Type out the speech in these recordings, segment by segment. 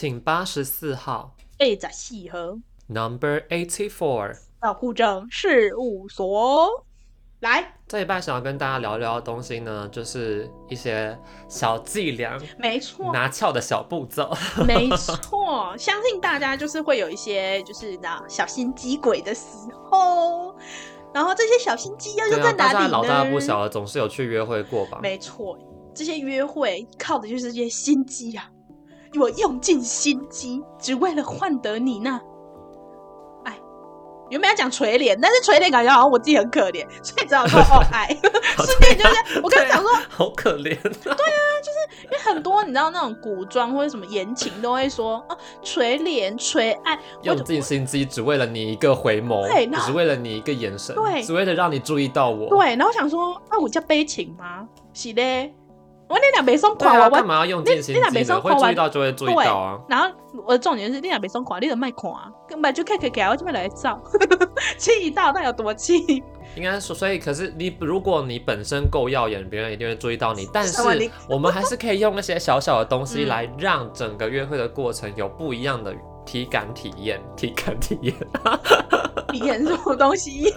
请八十四号。哎，在细河。Number eighty four。到户政事务所。来，这一半想要跟大家聊聊的东西呢，就是一些小伎俩，没错，拿翘的小步骤，没错，相信大家就是会有一些就是那小心机鬼的时候，然后这些小心机又又在哪里呢？大老大不小了，总是有去约会过吧？没错，这些约会靠的就是这些心机啊，我用尽心机，只为了换得你那。原本要讲垂怜，但是垂怜感觉好像我自己很可怜，所以只好说 哦爱。顺便就是我刚刚讲说，好可怜。对啊，就是因为很多你知道那种古装或者什么言情都会说哦垂怜垂爱，用尽心机只为了你一个回眸，对，只为了你一个眼神，对，只为了让你注意到我。对，然后我想说啊，我叫悲情吗？是嘞。我你俩没送款，我干嘛要用尽心机呢？会注意到就会注意到啊。然后我的重点是你俩没送款，你怎么卖款啊？根本就看看看，我这边来照，气到那有多气？应该说，所以可是你如果你本身够耀眼，别人一定会注意到你。但是我们还是可以用那些小小的东西 来让整个约会的过程有不一样的体感体验，体感体验。体验什么东西？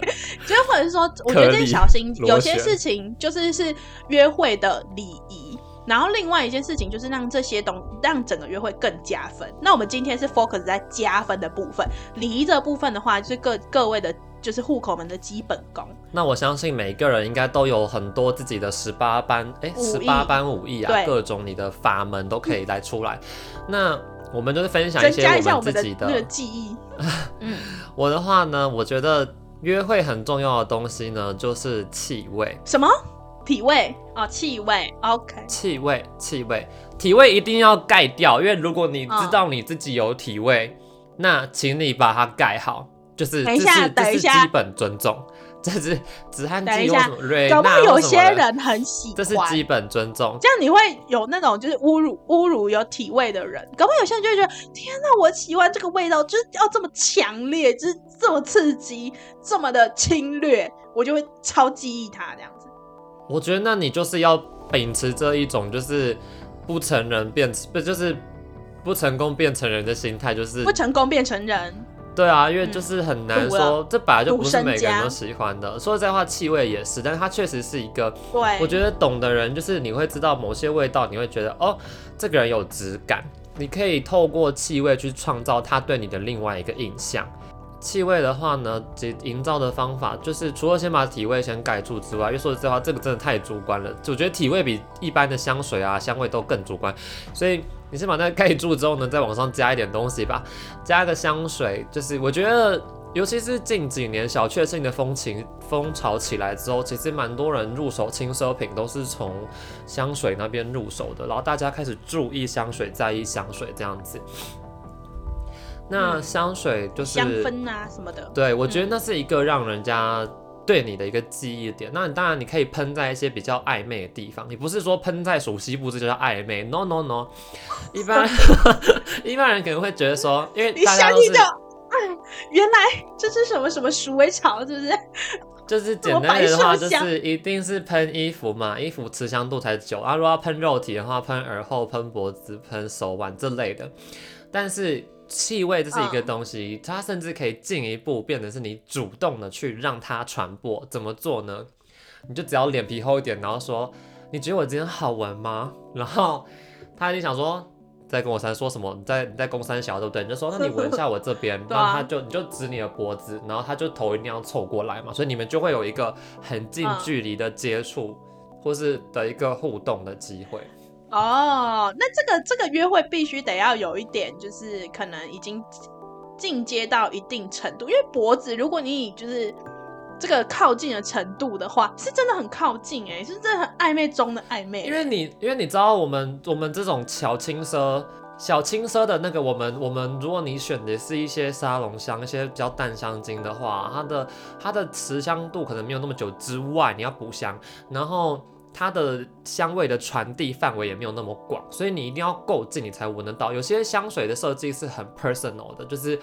就或者是说，我觉得这些小心，有些事情就是是约会的礼仪。然后另外一件事情就是让这些东让整个约会更加分。那我们今天是 focus 在加分的部分，礼仪这部分的话，就是各各位的，就是户口们的基本功。那我相信每个人应该都有很多自己的十八般，哎，十八般武艺啊，各种你的法门都可以来出来。嗯、那我们就是分享一些我们自己的，的记忆。嗯，我的话呢，我觉得约会很重要的东西呢，就是气味。什么？体味？哦，气味。OK。气味，气味，体味一定要盖掉，因为如果你知道你自己有体味，哦、那请你把它盖好，就是这是这是基本尊重。这是止汗剂或什么瑞娜，搞不好有些人很喜欢。这是基本尊重，这样你会有那种就是侮辱侮辱有体味的人。搞不好有些人就会觉得，天哪，我喜欢这个味道，就是要这么强烈，就是这么刺激，这么的侵略，我就会超记忆它这样子。我觉得那你就是要秉持这一种就是不成人变不就是不成功变成人的心态，就是不成功变成人。对啊，因为就是很难说，嗯、这本来就不是每个人都喜欢的。说实在话，气味也是，但是它确实是一个。对。我觉得懂的人就是你会知道某些味道，你会觉得哦，这个人有质感。你可以透过气味去创造他对你的另外一个印象。气味的话呢，这营造的方法就是除了先把体味先盖住之外，因为说实在话，这个真的太主观了。我觉得体味比一般的香水啊香味都更主观，所以。你先把那盖住之后呢，再往上加一点东西吧，加个香水，就是我觉得，尤其是近几年小确幸的风情风潮起来之后，其实蛮多人入手轻奢品都是从香水那边入手的，然后大家开始注意香水，在意香水这样子。那香水就是香氛啊什么的，对，我觉得那是一个让人家。对你的一个记忆点，那你当然你可以喷在一些比较暧昧的地方，你不是说喷在熟悉部这就叫暧昧，no no no，一般一般人可能会觉得说，因为大家都是，原来这是什么什么鼠尾草，是不是？就是简单的话，就是一定是喷衣服嘛，衣服持香度才久啊。如果要喷肉体的话，喷耳后、喷脖子、喷手腕这类的，但是。气味这是一个东西，嗯、它甚至可以进一步变成是你主动的去让它传播。怎么做呢？你就只要脸皮厚一点，然后说你觉得我今天好闻吗？然后他就想说在跟我三说什么？你在你在公三小对不对？你就说那你闻一下我这边，然后他就你就指你的脖子，然后他就头一定要凑过来嘛，所以你们就会有一个很近距离的接触，嗯、或是的一个互动的机会。哦，那这个这个约会必须得要有一点，就是可能已经进阶到一定程度，因为脖子，如果你以就是这个靠近的程度的话，是真的很靠近哎、欸，是真的很暧昧中的暧昧、因为你因为你知道我们我们这种小轻奢小轻奢的那个，我们我们如果你选的是一些沙龙香，一些比较淡香精的话，它的它的持香度可能没有那么久之外，你要补香，然后。它的香味的传递范围也没有那么广，所以你一定要够近，你才闻得到。有些香水的设计是很 personal 的，就是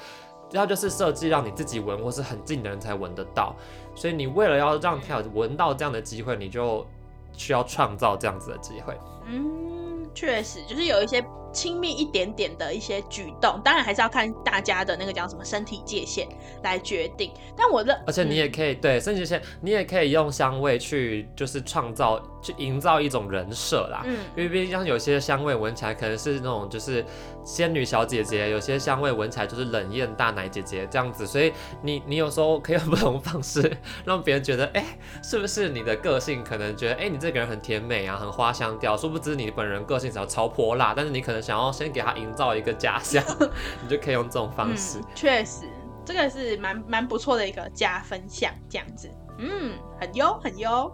它就是设计让你自己闻，或是很近的人才闻得到。所以你为了要让他有闻到这样的机会，你就需要创造这样子的机会。嗯，确实，就是有一些亲密一点点的一些举动，当然还是要看大家的那个叫什么身体界限来决定。但我的，而且你也可以、嗯、对身体界限，你也可以用香味去就是创造、去营造一种人设啦。嗯，因为毕竟像有些香味闻起来可能是那种就是仙女小姐姐，有些香味闻起来就是冷艳大奶姐姐这样子，所以你你有时候可以用不同方式让别人觉得，哎、欸，是不是你的个性可能觉得，哎、欸，你这个人很甜美啊，很花香调，殊不知你本人个性只要超泼辣，但是你可能想要先给他营造一个假象，你就可以用这种方式。确、实，这个是蛮蛮不错的一个加分项，这样子，嗯，很优很优。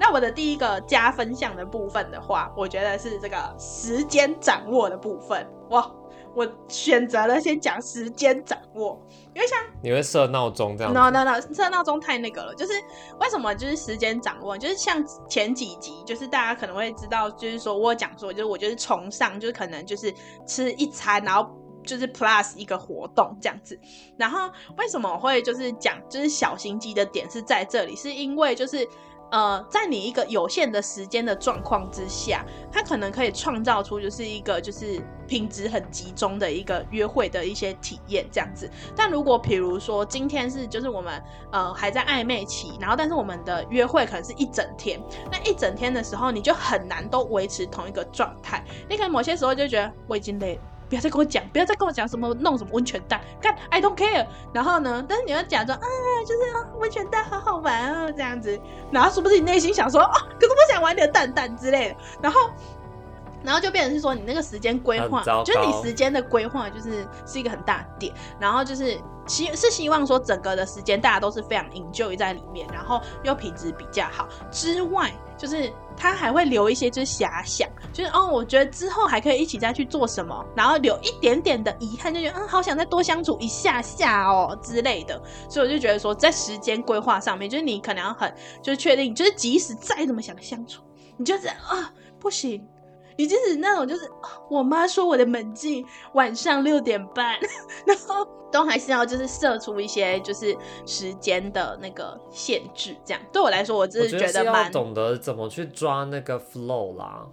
那我的第一个加分项的部分的话，我觉得是这个时间掌握的部分，哇。我选择了先讲时间掌握，因为像你会设闹钟这样？No No No，设闹钟太那个了。就是为什么？就是时间掌握，就是像前几集，就是大家可能会知道，就是说我讲说，就是我就是崇尚，就是可能就是吃一餐，然后就是 plus 一个活动这样子。然后为什么我会就是讲，就是小心机的点是在这里，是因为就是。呃，在你一个有限的时间的状况之下，他可能可以创造出就是一个就是品质很集中的一个约会的一些体验这样子。但如果比如说今天是就是我们呃还在暧昧期，然后但是我们的约会可能是一整天，那一整天的时候你就很难都维持同一个状态，你可能某些时候就觉得我已经累了。不要再跟我讲，不要再跟我讲什么弄什么温泉蛋，干 I don't care。然后呢，但是你要假装啊，就是温泉蛋好好玩哦，这样子。然后是不是你内心想说哦，可是我想玩点蛋蛋之类的。然后，然后就变成是说你那个时间规划，就是你时间的规划就是是一个很大的点。然后就是希是希望说整个的时间大家都是非常 enjoy 在里面，然后又品质比较好之外。就是他还会留一些就是遐想，就是哦，我觉得之后还可以一起再去做什么，然后留一点点的遗憾，就觉得嗯，好想再多相处一下下哦之类的。所以我就觉得说，在时间规划上面，就是你可能要很就是确定，就是即使再怎么想相处，你就是啊不行。你就是那种，就是我妈说我的门禁晚上六点半，然后都还是要就是设出一些就是时间的那个限制，这样对我来说，我真是觉得蛮懂得怎么去抓那个 flow 啦。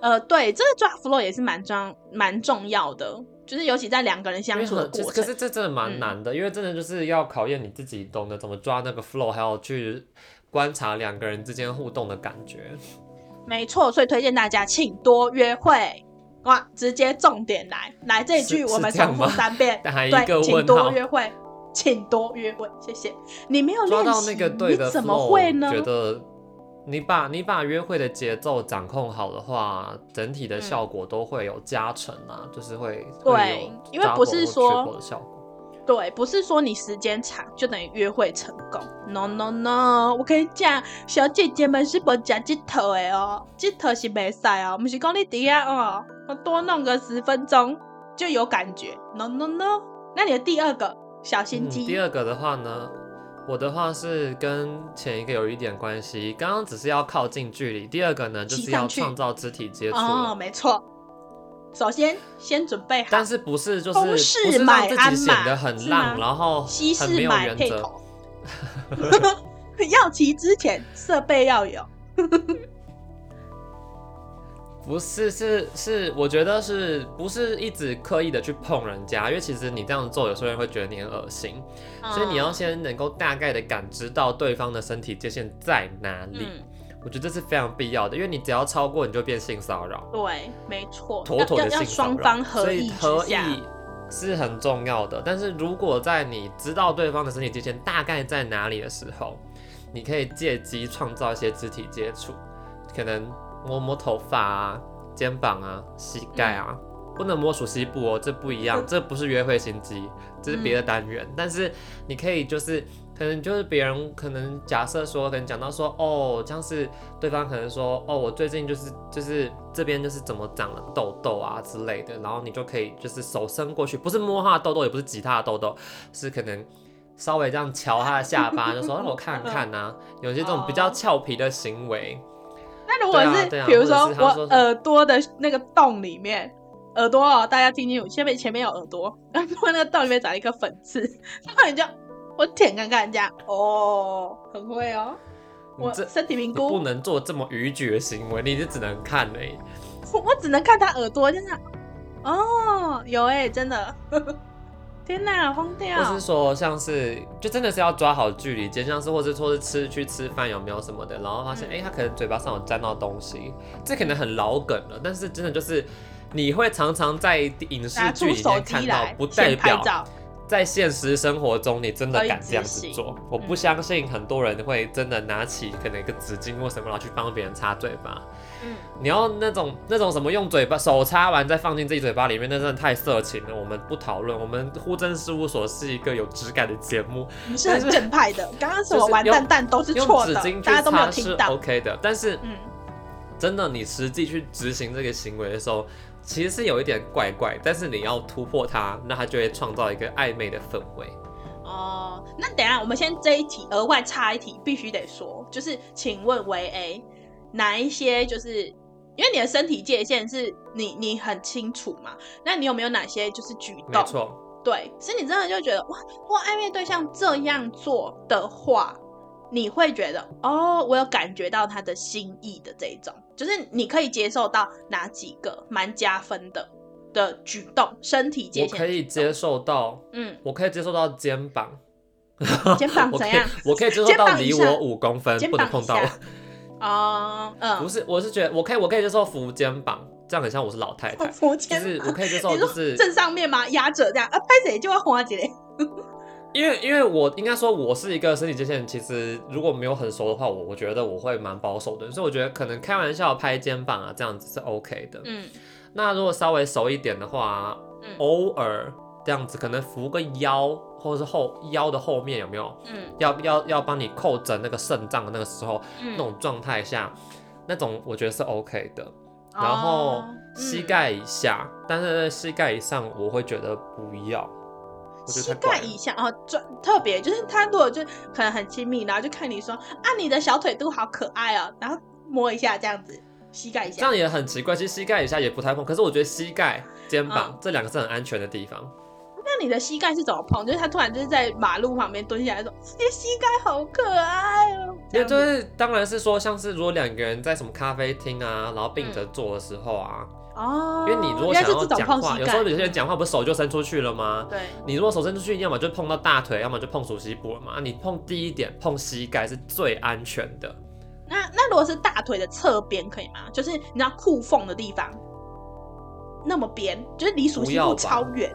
呃，对，这个抓 flow 也是蛮重蛮重要的，就是尤其在两个人相处的过程。可是这真的蛮难的，嗯，因为真的就是要考验你自己懂得怎么抓那个 flow，还有去观察两个人之间互动的感觉。没错，所以推荐大家请多约会哇！直接重点来来这一句，我们重复三遍。对，请多约会，请多约会，谢谢。你没有练习，你怎么会呢？觉得你把你把约会的节奏掌控好的话，整体的效果都会有加成啊，嗯、就是会对，因为不是说。对，不是说你时间长就等于约会成功。No No No，我跟你讲，小姐姐们是不加镜头的哦，镜头是没晒哦，不是讲你底下哦，我多弄个十分钟就有感觉。No No No，那你的第二个小心机、嗯？第二个的话呢，我的话是跟前一个有一点关系，刚刚只是要靠近距离，第二个呢就是要创造肢体接触。哦，没错。首先，先准备好，但是不是就是不是让自己显得很浪，然后西式买配头，要骑之前设备要有，不是是是，我觉得是不是一直刻意的去碰人家，因为其实你这样做，有时候人会觉得你很恶心，嗯，所以你要先能够大概的感知到对方的身体界限在哪里。嗯我觉得这是非常必要的，因为你只要超过，你就变性骚扰。对，没错，妥妥的性骚扰。所以合意是很重要的。但是如果在你知道对方的身体界限大概在哪里的时候，你可以借机创造一些肢体接触，可能摸摸头发啊、肩膀啊、膝盖啊。嗯不能摸鼠蹊部哦，这不一样，这不是约会心机，这是别的单元。嗯。但是你可以就是，可能就是别人可能假设说，可能讲到说，哦，像是对方可能说，哦，我最近就是就是这边就是怎么长了痘痘啊之类的，然后你就可以就是手伸过去，不是摸他的痘痘，也不是挤他的痘痘，是可能稍微这样瞧他的下巴，就说让我看看呐，有些这种比较俏皮的行为。那如果是比如说我耳朵的那个洞里面。耳朵哦，大家听清楚，前面前面有耳朵，然后那个洞里面长一个粉刺，然后你就我舔看看人家，哦，很会哦，我身体评估不能做这么逾矩的行为，你就只能看而已。我只能看他耳朵，真的哦，有哎、欸，真的。天哪，疯掉！或是说，像是就真的是要抓好距离，就像是或者说是吃去吃饭有没有什么的，然后发现哎、嗯欸，他可能嘴巴上有沾到东西，这可能很老梗了，但是真的就是你会常常在影视剧里面看到，不代表。在现实生活中，你真的敢这样子做？我不相信很多人会真的拿起可能一个纸巾或什么，然后去帮别人擦嘴巴。嗯，你要那种那种什么用嘴巴手擦完再放进自己嘴巴里面，那真的太色情了。我们不讨论。我们呼真事务所是一个有质感的节目，你是很正派的。刚刚什么完蛋蛋都是错的，大家都没有听到。OK 的，但是嗯，真的你实际去执行这个行为的时候。其实是有一点怪怪，但是你要突破它，那它就会创造一个暧昧的氛围。哦，那等一下我们先这一题额外插一题，必须得说，就是请问维 A 哪一些就是因为你的身体界限是你你很清楚嘛？那你有没有哪些就是举动？没错，对，所以你真的就觉得哇，哇，暧昧对象这样做的话。你会觉得哦，我有感觉到他的心意的这一种，就是你可以接受到哪几个蛮加分的的举动，身体界限。我可以接受到，嗯，我可以接受到肩膀，肩膀 怎样？我可以接受到离我五公分不能碰到我。哦，嗯，不是，我是觉得我可以，我可以接受扶肩膀，这样很像我是老太太。扶肩膀，就是我可以接受，就是正上面吗？压着这样啊，拍谁就要花姐。因为，因为我应该说，我是一个身体界限，其实如果没有很熟的话，我我觉得我会蛮保守的，所以我觉得可能开玩笑拍肩膀啊，这样子是 OK 的。嗯，那如果稍微熟一点的话，嗯、偶尔这样子可能扶个腰，或者是后腰的后面有没有？嗯，要要要帮你扣整那个肾脏的那个时候，嗯、那种状态下，那种我觉得是 OK 的。然后膝盖以下，嗯、但是在膝盖以上，我会觉得不要。膝盖以下哦，专特别就是他如果就可能很亲密，然后就看你说啊，你的小腿肚好可爱哦，然后摸一下这样子，膝盖以下这样也很奇怪。其实膝盖以下也不太碰，可是我觉得膝盖、肩膀、嗯、这两个是很安全的地方。那你的膝盖是怎么碰？就是他突然就是在马路旁边蹲下来说，你的膝盖好可爱哦。也就是当然是说，像是如果两个人在什么咖啡厅啊，然后并着坐的时候啊。嗯哦，因为你如果想要讲话，有时候有些人讲话不是手就伸出去了吗？对，你如果手伸出去，要么就碰到大腿，要么就碰熟悉部了嘛。你碰第一点碰膝盖是最安全的。那那如果是大腿的侧边可以吗？就是你知道裤缝的地方，那么边，就是离熟悉部超远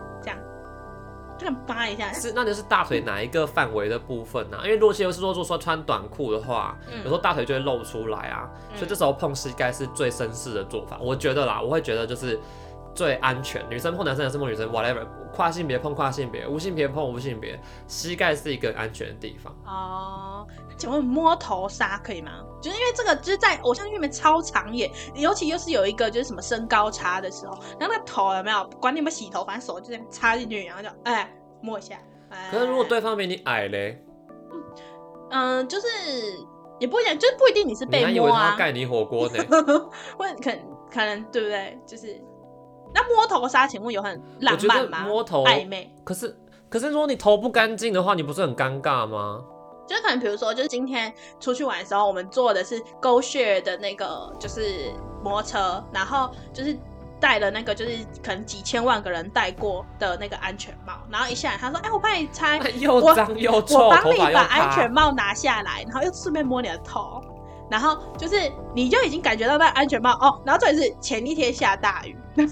这样。扒一下是，那就是大腿哪一个范围的部分呢、啊？因为如果是说，说穿短裤的话，嗯、有时候大腿就会露出来啊，嗯、所以这时候碰膝盖是最绅士的做法。我觉得啦，我会觉得就是最安全。女生碰男生，男生碰女生，whatever，跨性别碰跨性别，无性别碰无性别，膝盖是一个安全的地方。哦，请问摸头杀可以吗？就是因为这个就是在偶像剧里面超常演，尤其又是有一个就是什么身高差的时候，然后那个头有没有？管你有没有洗头，反正手就这样插进去，然后就哎。摸一下，可是如果对方比你矮嘞？嗯，就是也不一定，就是不一定你是被摸啊。你还以为他盖你火锅呢？问可可能对不对？就是那摸头杀，请问有很浪漫吗？摸头暧昧。可是可是如果你头不干净的话，你不是很尴尬吗？就是可能比如说，就是今天出去玩的时候，我们坐的是 GoShare 的那个就是摩托车，然后就是。戴了那个就是可能几千万个人戴过的那个安全帽，然后一下来他说：“哎、欸，我帮你拆，又脏又臭，我帮你把安全帽拿下来，然后又顺便摸你的头，然后就是你就已经感觉到那安全帽哦，然后这里是前一天下大雨，你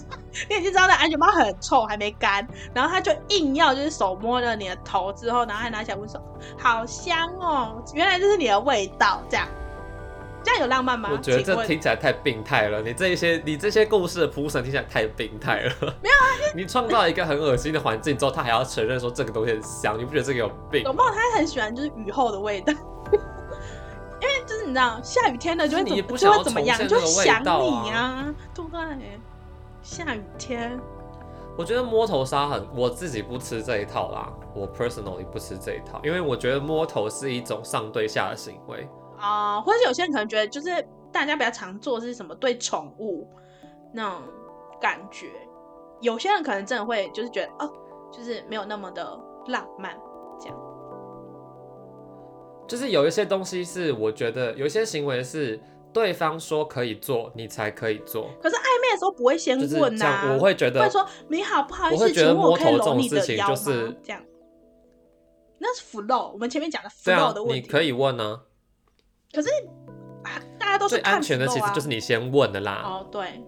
已经知道那安全帽很臭还没干，然后他就硬要就是手摸了你的头之后，然后还拿起来闻说好香哦，原来这是你的味道，这样。”这样有浪漫吗？我觉得这听起来太病态了。你这一些，你这些故事的铺陈听起来太病态了。没有啊，你创造一个很恶心的环境之后，他还要承认说这个东西很香，你不觉得这个有病？有没有？他很喜欢就是雨后的味道，因为就是你知道，下雨天了就会怎么就会怎么样，就会想你啊，对不对？下雨天，我觉得摸头杀很，我自己不吃这一套啦。我 personally 不吃这一套，因为我觉得摸头是一种上对下的行为。啊、呃，或者有些人可能觉得，就是大家比较常做的是什么对宠物那种感觉，有些人可能真的会就是觉得哦，就是没有那么的浪漫。就是有一些东西是我觉得有一些行为是对方说可以做，你才可以做。可是暧昧的时候不会先问呐、啊，我会觉得会说你好，不好意思，我会觉得摸头这种事情就是这样。那是 flow，我们前面讲的 flow 的问题。啊、你可以问呢、啊。可是大家都是、啊、最安全的，其实就是你先问的啦。哦，对。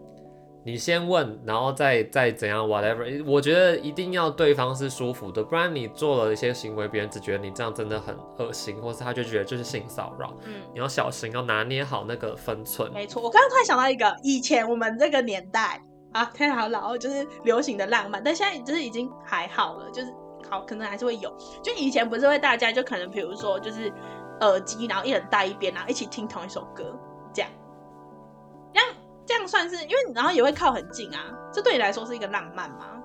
你先问，然后再再怎样，whatever。我觉得一定要对方是舒服的，不然你做了一些行为，别人只觉得你这样真的很恶心，或是他就觉得就是性骚扰。嗯，你要小心，要拿捏好那个分寸。没错，我刚刚突然想到一个，以前我们这个年代啊，太好老，就是流行的浪漫，但现在就是已经还好了，就是好可能还是会有。就以前不是会大家就可能比如说就是耳机，然后一人戴一边，然后一起听同一首歌，这样，这样。这样算是，因为然后也会靠很近啊，这对你来说是一个浪漫吗？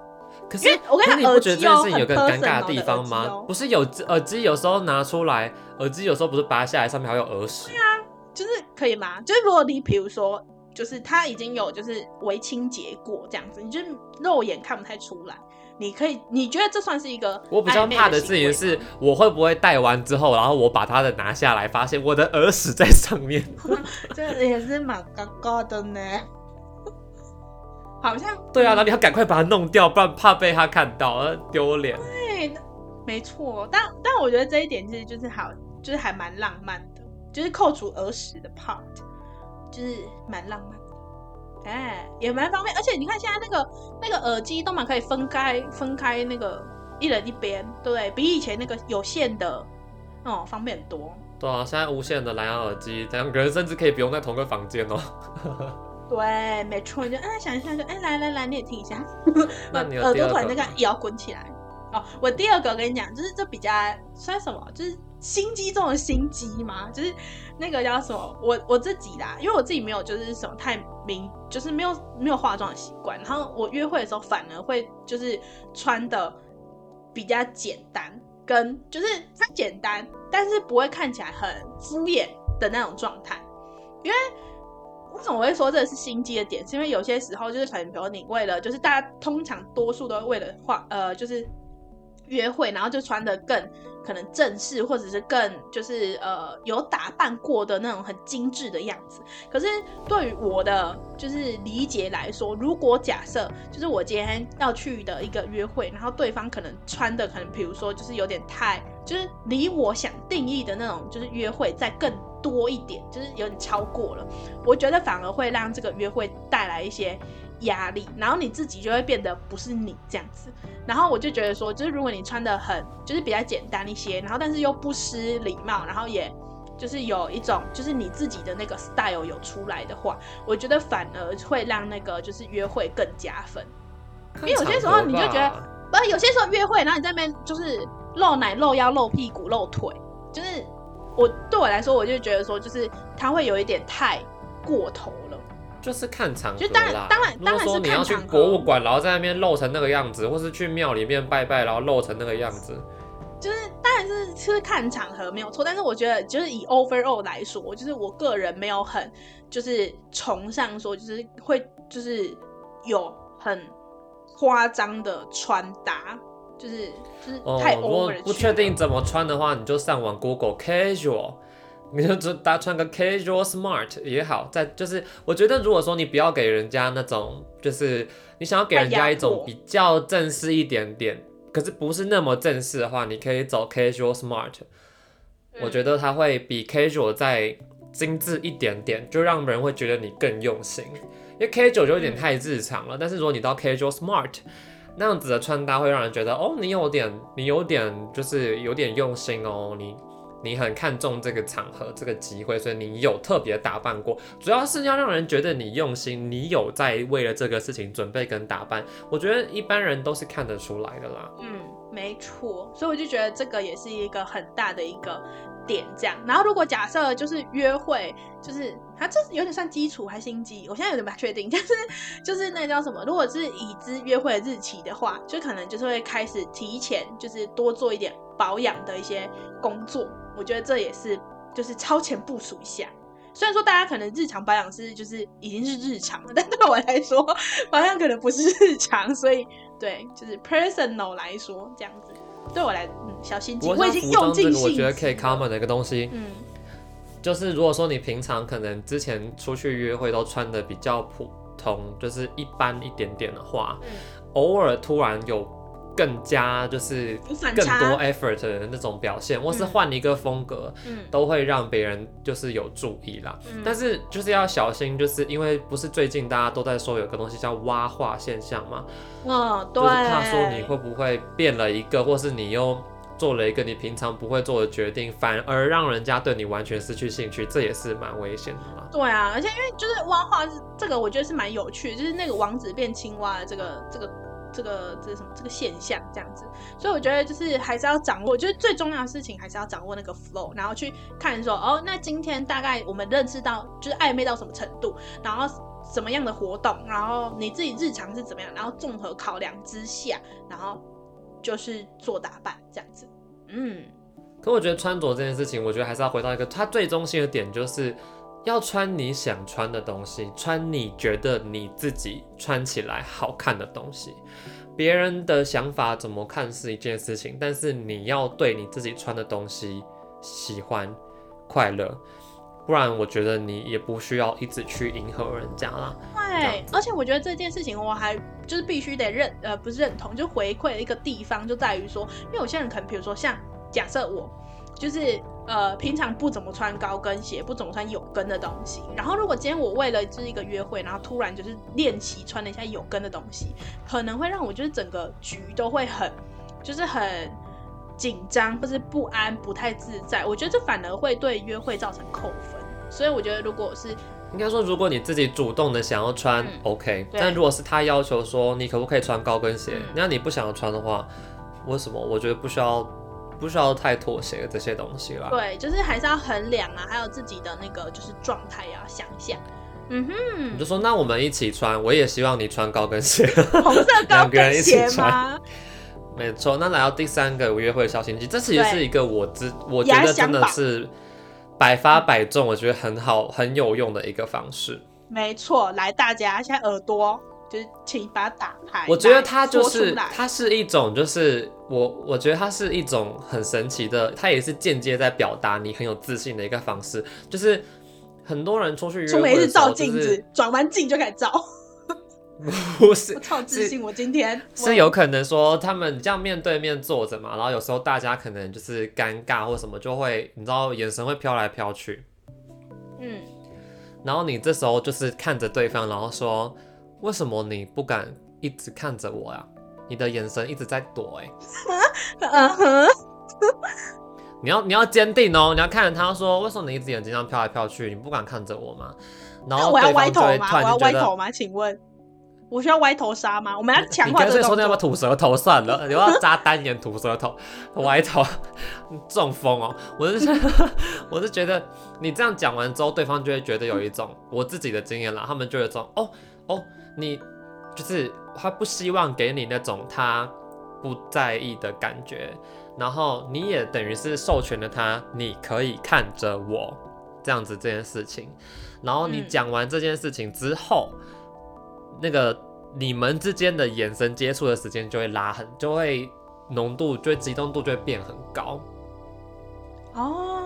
可是我跟你不觉得这件事情有个很尴尬的地方吗？不是有耳机有时候拿出来，耳机有时候不是拔下来，上面还有耳屎。对啊，就是可以吗？就是如果你比如说，就是它已经有就是微清洁过这样子，你就肉眼看不太出来。你可以，你觉得这算是一个？我比较怕的事情是，我会不会戴完之后，然后我把它的拿下来，发现我的耳屎在上面。这也是蛮尴尬的呢。好像对啊，然后你要赶快把它弄掉，不然怕被他看到，丢脸。对，没错。但但我觉得这一点其实就是好，就是还蛮浪漫的，就是扣除耳屎的 part，就是蛮浪漫。哎，也蛮方便，而且你看现在那个那个耳机都蛮可以分开分开那个一人一边，对不对？比以前那个有线的哦方便很多。对啊，现在无线的蓝牙耳机，两个人甚至可以不用在同个房间哦。对，没错，就哎想一下就哎来来来，你也听一下，那你耳朵突然那个也要滚起来哦。我第二个跟你讲，就是这比较算什么，就是。心机中的心机嘛，就是那个叫什么？我我自己啦，因为我自己没有就是什么太明，就是没有没有化妆的习惯。然后我约会的时候反而会就是穿的比较简单，跟就是它简单，但是不会看起来很敷衍的那种状态。因为为什么我会说这是心机的点？是因为有些时候就是可能比如你为了就是大家通常多数都会为了化呃就是约会，然后就穿的更。可能正式，或者是更就是呃有打扮过的那种很精致的样子。可是对于我的就是理解来说，如果假设就是我今天要去的一个约会，然后对方可能穿的可能比如说就是有点太就是离我想定义的那种就是约会再更多一点，就是有点超过了，我觉得反而会让这个约会带来一些。压力，然后你自己就会变得不是你这样子，然后我就觉得说，就是如果你穿的很，就是比较简单一些，然后但是又不失礼貌，然后也就是有一种就是你自己的那个 style 有出来的话，我觉得反而会让那个就是约会更加分，因为有些时候你就觉得，不，有些时候约会，然后你在那边就是露奶、露腰、露屁股、露腿，就是我对我来说，我就觉得说，就是他会有一点太过头了。就是看场合啦。就当然，当然，当然是你要去博物馆，然后在那边露成那个样子，或是去庙里面拜拜，然后露成那个样子，就是当然是是看场合没有错。但是我觉得，就是以 overall 来说，就是我个人没有很就是崇尚说，就是会就是有很夸张的穿搭，就是就是太 over。如果不确定怎么穿的话，你就上网 Google casual。你就搭穿个 casual smart 也好，在就是我觉得，如果说你不要给人家那种，就是你想要给人家一种比较正式一点点，可是不是那么正式的话，你可以走 casual smart。我觉得它会比 casual 再精致一点点，就让人会觉得你更用心。因为 casual 就有点太日常了，但是如果你到 casual smart 那样子的穿搭，会让人觉得哦，你有点，你有点就是有点用心哦，你。你很看重这个场合、这个机会，所以你有特别打扮过，主要是要让人觉得你用心，你有在为了这个事情准备跟打扮。我觉得一般人都是看得出来的啦。嗯，没错，所以我就觉得这个也是一个很大的一个点。这样，然后如果假设就是约会，就是它这有点算基础还是心机，我现在有点不太确定。但是就是那叫什么？如果是已知约会日期的话，就可能就是会开始提前，就是多做一点保养的一些工作。我觉得这也是，就是超前部署一下。虽然说大家可能日常保养是就是已经是日常了，但对我来说保养可能不是日常，所以对，就是 personal 来说这样子，对我来，嗯，小心机，我已经用尽心。我觉得可以 common 的一个东西，嗯，就是如果说你平常可能之前出去约会都穿的比较普通，就是一般一点点的话，嗯、偶尔突然有。更加就是更多 effort 的那种表现，或是换一个风格，嗯，都会让别人就是有注意啦。嗯，但是就是要小心，就是因为不是最近大家都在说有个东西叫蛙化现象嘛，嗯，对，就是怕说你会不会变了一个，或是你又做了一个你平常不会做的决定，反而让人家对你完全失去兴趣，这也是蛮危险的嘛。对啊，而且因为就是蛙化是这个，我觉得是蛮有趣的，就是那个王子变青蛙的这个这个。这个这是什么？这个现象这样子，所以我觉得就是还是要掌握，就是最重要的事情还是要掌握那个 flow，然后去看说哦，那今天大概我们认识到就是暧昧到什么程度，然后什么样的活动，然后你自己日常是怎么样，然后综合考量之下，然后就是做打扮这样子。嗯，可我觉得穿着这件事情，我觉得还是要回到一个它最中心的点，就是要穿你想穿的东西，穿你觉得你自己穿起来好看的东西。别人的想法怎么看是一件事情，但是你要对你自己穿的东西喜欢、快乐，不然我觉得你也不需要一直去迎合人家啦。对，而且我觉得这件事情我还就是必须得认，呃，不是认同，就回馈的一个地方就在于说，因为有些人可能，比如说像假设我就是。呃，平常不怎么穿高跟鞋，不怎么穿有跟的东西。然后，如果今天我为了就是一个约会，然后突然就是练习穿了一下有跟的东西，可能会让我就是整个局都会很，就是很紧张，或是不安，不太自在。我觉得这反而会对约会造成扣分。所以我觉得，如果是应该说，如果你自己主动的想要穿，嗯，OK。但如果是他要求说你可不可以穿高跟鞋，嗯，那你不想要穿的话，为什么？我觉得不需要。不需要太妥协的这些东西啦。对，就是还是要衡量啊，还有自己的那个就是状态要想一想。嗯哼，你就说那我们一起穿，我也希望你穿高跟鞋，红色高跟鞋吗？没错，那来到第三个约会小心机，这其实是一个我知我觉得真的是百发百中，我觉得很好很有用的一个方式。没错，来大家现在耳朵。就是请把它打开。我觉得它就是它是一种，就是我我觉得它是一种很神奇的，它也是间接在表达你很有自信的一个方式。就是很多人出去出门是照镜子，转完镜就开始照。不是，我超自信，我今天是有可能说他们这样面对面坐着嘛，然后有时候大家可能就是尴尬或什么，就会你知道眼神会飘来飘去。嗯，然后你这时候就是看着对方，然后说。为什么你不敢一直看着我呀？你的眼神一直在躲哎。嗯哼。你要你要坚定哦，你要看着他说，为什么你一直眼睛这样飘来飘去？你不敢看着我吗？然后我要歪头吗？我要歪头吗？请问，我需要歪头杀吗？我们要强化这个动作。你干脆说你要不要吐舌头算了，你要扎单眼吐舌头，歪头中风哦。我是 我是觉得你这样讲完之后，对方就会觉得有一种我自己的经验啦，他们就会说哦哦。你就是他不希望给你那种他不在意的感觉，然后你也等于是授权了他，你可以看着我这样子这件事情，然后你讲完这件事情之后，嗯、那个你们之间的眼神接触的时间就会拉很，就会浓度就会激动度就会变很高。哦，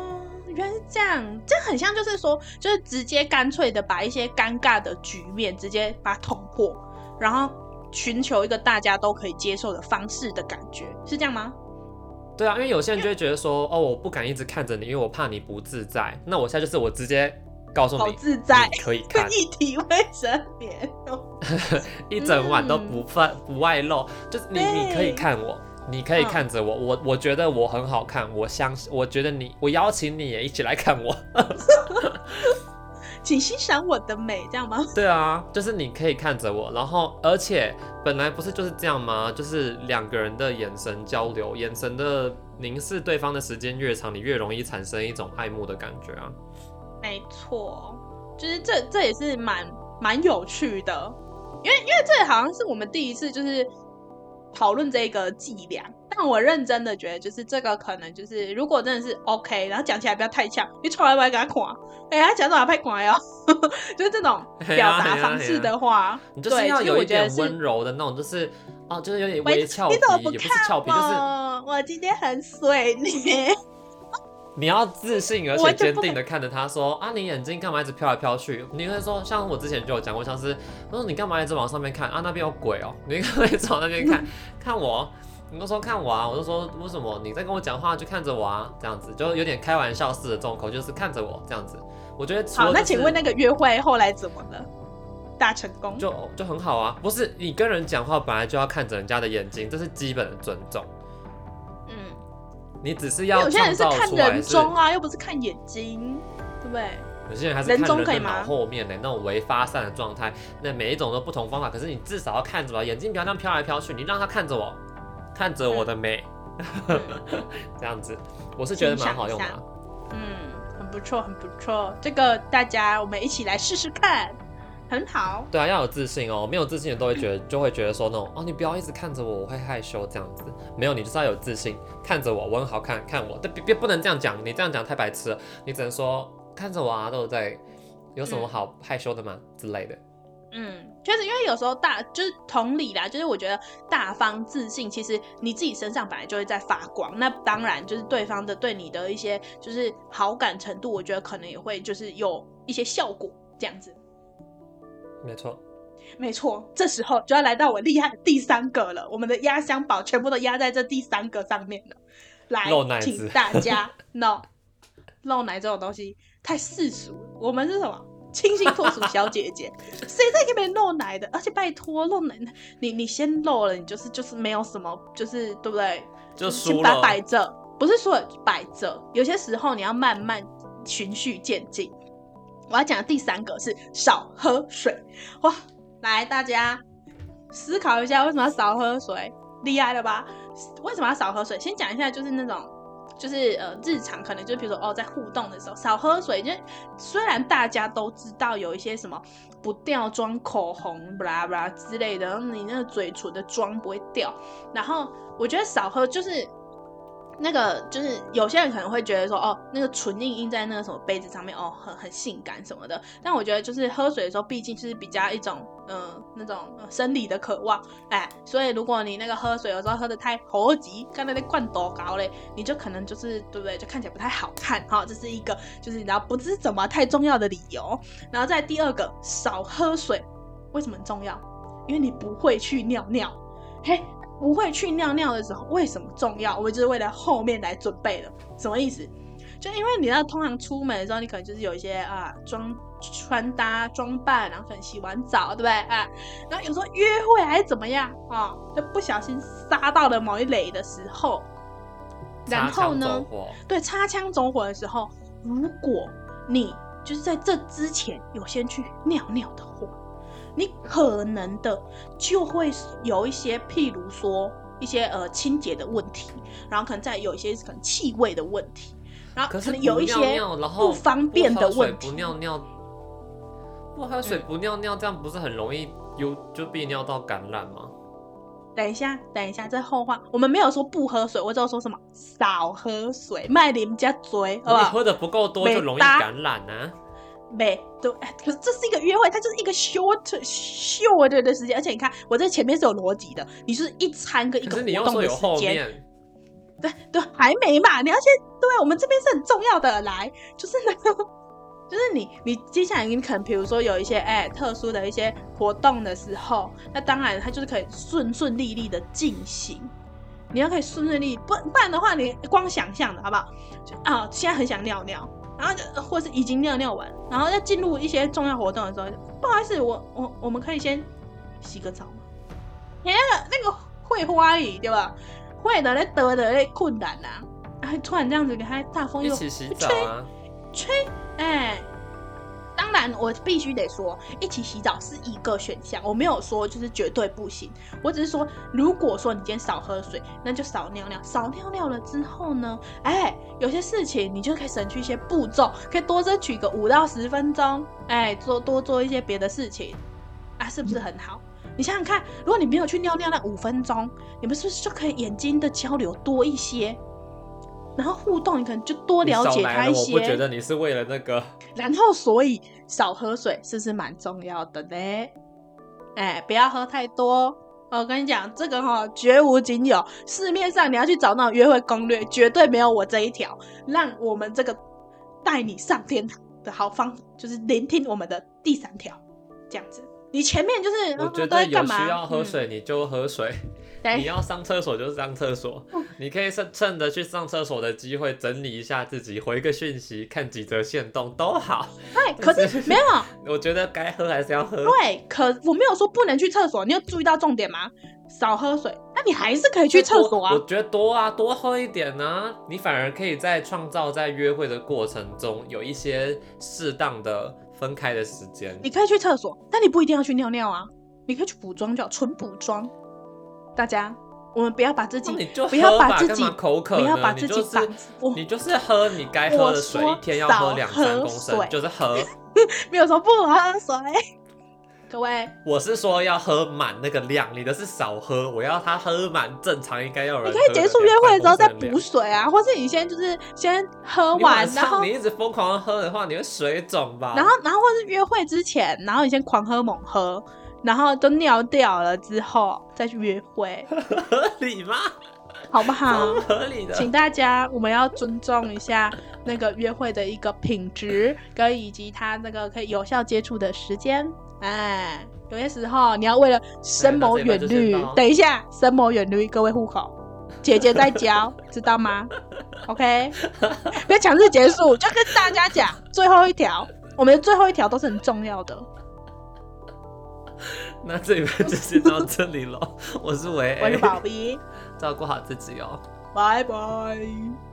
原来是这样，这很像就是说，就是直接干脆的把一些尴尬的局面直接把它捅破，然后寻求一个大家都可以接受的方式的感觉，是这样吗？对啊，因为有些人就会觉得说，哦，我不敢一直看着你，因为我怕你不自在。那我现在就是我直接告诉你，好自在，可以看 一体卫生棉，一整晚都不放、嗯、不外露，就是你你可以看我。你可以看着我，我我觉得我很好看，我相信，我觉得你，我邀请你也一起来看我，请欣赏我的美，这样吗？对啊，就是你可以看着我，然后而且本来不是就是这样吗？就是两个人的眼神交流，眼神的凝视对方的时间越长，你越容易产生一种爱慕的感觉啊。没错，就是这这也是蛮蛮有趣的，因为因为这好像是我们第一次就是。讨论这个伎俩，但我认真的觉得，就是这个可能就是，如果真的是 OK，然后讲起来不要太呛，你从来不会给他垮，哎、欸，他讲的话太垮哟，就是这种表达方式的话，你就是要有一点温柔的那种，就是哦，就是有点微俏皮，也不是俏皮，就是我？今天很水你。你要自信而且坚定的看着他说啊，你眼睛干嘛一直飘来飘去？你会说像我之前就有讲过，像是我说你干嘛一直往上面看啊？那边有鬼哦，你干嘛一直往那边看？看我，你都说看我啊，我就说为什么你在跟我讲话就看着我啊？这样子就有点开玩笑式的这种口，就是看着我这样子。我觉得、就是、好，那请问那个约会后来怎么了？大成功？就就很好啊，不是你跟人讲话本来就要看着人家的眼睛，这是基本的尊重。嗯，你只是要有些人是看人中啊，又不是看眼睛，对不对？有些人还是看人的脑后面的那种微发散的状态，那每一种都不同方法。可是你至少要看着吧，眼睛不要这样飘来飘去，你让他看着我，看着我的美，嗯、这样子，我是觉得蛮好用的、啊。嗯。不错，很不错。这个大家我们一起来试试看，很好。对啊，要有自信哦。没有自信的都会觉得，就会觉得说那种哦，你不要一直看着我，我会害羞这样子。没有，你就是要有自信，看着我，我很好看，看我。但别别不能这样讲，你这样讲太白痴了。你只能说看着我啊，都在，有什么好害羞的吗、嗯、之类的。嗯，确实，因为有时候大就是同理啦，就是我觉得大方自信，其实你自己身上本来就会在发光。那当然，就是对方的对你的一些就是好感程度，我觉得可能也会就是有一些效果这样子。没错，没错，这时候就要来到我厉害的第三个了，我们的压箱宝全部都压在这第三个上面了。来，请大家 no 露奶这种东西太世俗了，我们是什么？清新脱俗小姐姐，谁在给别人露奶的？而且拜托露奶，你你先露了，你就是就是没有什么，就是对不对？就先摆摆着，不是说摆着，有些时候你要慢慢循序渐进。我要讲的第三个是少喝水。哇，来大家思考一下，为什么要少喝水？厉害了吧？为什么要少喝水？先讲一下，就是那种。就是呃，日常可能就比如说哦，在互动的时候少喝水。就虽然大家都知道有一些什么不掉妆口红，布拉布拉之类的，你那个嘴唇的妆不会掉。然后我觉得少喝就是。那个就是有些人可能会觉得说，哦，那个唇印印在那个什么杯子上面，哦，很很性感什么的。但我觉得就是喝水的时候，毕竟是比较一种，嗯、那种生理的渴望，哎，所以如果你那个喝水有时候喝得太猴急，看那那灌多高嘞，你就可能就是对不对？就看起来不太好看，哈、这是一个就是你知道不知怎么太重要的理由。然后再第二个，少喝水为什么重要？因为你不会去尿尿，嘿。不会去尿尿的时候，为什么重要？我就是为了后面来准备的。什么意思？就因为你要通常出门的时候，你可能就是有一些啊装穿搭装扮，然后可能洗完澡，对不对啊？然后有时候约会还是怎么样啊，就不小心杀到了某一垒的时候，然后呢，对，擦枪走火的时候，如果你就是在这之前有先去尿尿的话。你可能的就会有一些，譬如说一些呃清洁的问题，然后可能再有一些可能气味的问题，然后可能有一些不方便的问题。不尿尿，不喝水不尿尿，这样不是很容易有就被尿道感染吗？等一下，等一下，这后话我们没有说不喝水，我只有说什么少喝水，卖你们家嘴，好不好？你喝的不够多就容易感染啊。没对，可是这是一个约会，它就是一个 short short 的时间，而且你看我在前面是有逻辑的，你是一餐跟一个活动的时间，对对，还没嘛，你要先对，我们这边是很重要的，来，就是那个，就是你你接下来你可能比如说有一些哎特殊的一些活动的时候，那当然它就是可以顺顺利利的进行，你要可以顺顺利，不不然的话你光想象的好不好？就啊，现在很想尿尿。然后就或是已经尿尿完，然后要进入一些重要活动的时候，不好意思，我我我们可以先洗个澡吗？你那个那个会花语对吧？会的那得的那困难呐，然后突然这样子给他大风又吹吹，哎。当然，我必须得说，一起洗澡是一个选项，我没有说就是绝对不行。我只是说，如果说你今天少喝水，那就少尿尿。少尿尿了之后呢，哎，有些事情你就可以省去一些步骤，可以多争取个五到十分钟，哎，做多做一些别的事情，啊，是不是很好？你想想看，如果你没有去尿尿那五分钟，你们是不是就可以眼睛的交流多一些？然后互动，你可能就多了解他一些。我不觉得你是为了那个。然后，所以少喝水是不是蛮重要的呢？哎，不要喝太多，我跟你讲，这个哈绝无仅有，市面上你要去找那种约会攻略，绝对没有我这一条。让我们这个带你上天堂的好方法，就是聆听我们的第三条，这样子。你前面就是我觉得有需要喝水你就喝水，嗯、你要上厕所就是上厕所，嗯、你可以趁趁着去上厕所的机会整理一下自己，回个讯息，看几则线动都好。对，可是没有，我觉得该喝还是要喝。对，可我没有说不能去厕所，你有注意到重点吗？少喝水，那你还是可以去厕所啊。我觉得多啊，多喝一点呢、啊，你反而可以在创造在约会的过程中有一些适当的。分开的时间，你可以去厕所，但你不一定要去尿尿啊。你可以去补妆，叫纯补妆。大家，我们不要把自己，不要把自己口渴，不要把自己绑。你就是喝你该喝的水，一天要喝两三公升，就是喝。没有说不喝水。各位，我是说要喝满那个量，你的是少喝，我要他喝满，正常应该要有人。你可以结束约会之后再补水啊，或是你先就是先喝完，然后你一直疯狂喝的话，你会水肿吧？然后，然后或是约会之前，然后你先狂喝猛喝，然后都尿掉了之后再去约会，合理吗？好不好？合理的，请大家我们要尊重一下那个约会的一个品质，跟以及他那个可以有效接触的时间。哎，有些时候你要为了深谋远虑，等一下深谋远虑，各位户口，姐姐在教，知道吗？OK，不要强制结束，就跟大家讲最后一条，我们的最后一条都是很重要的。那这一篇就先到这里了，我是维 A，我是宝贝，照顾好自己哦，拜拜。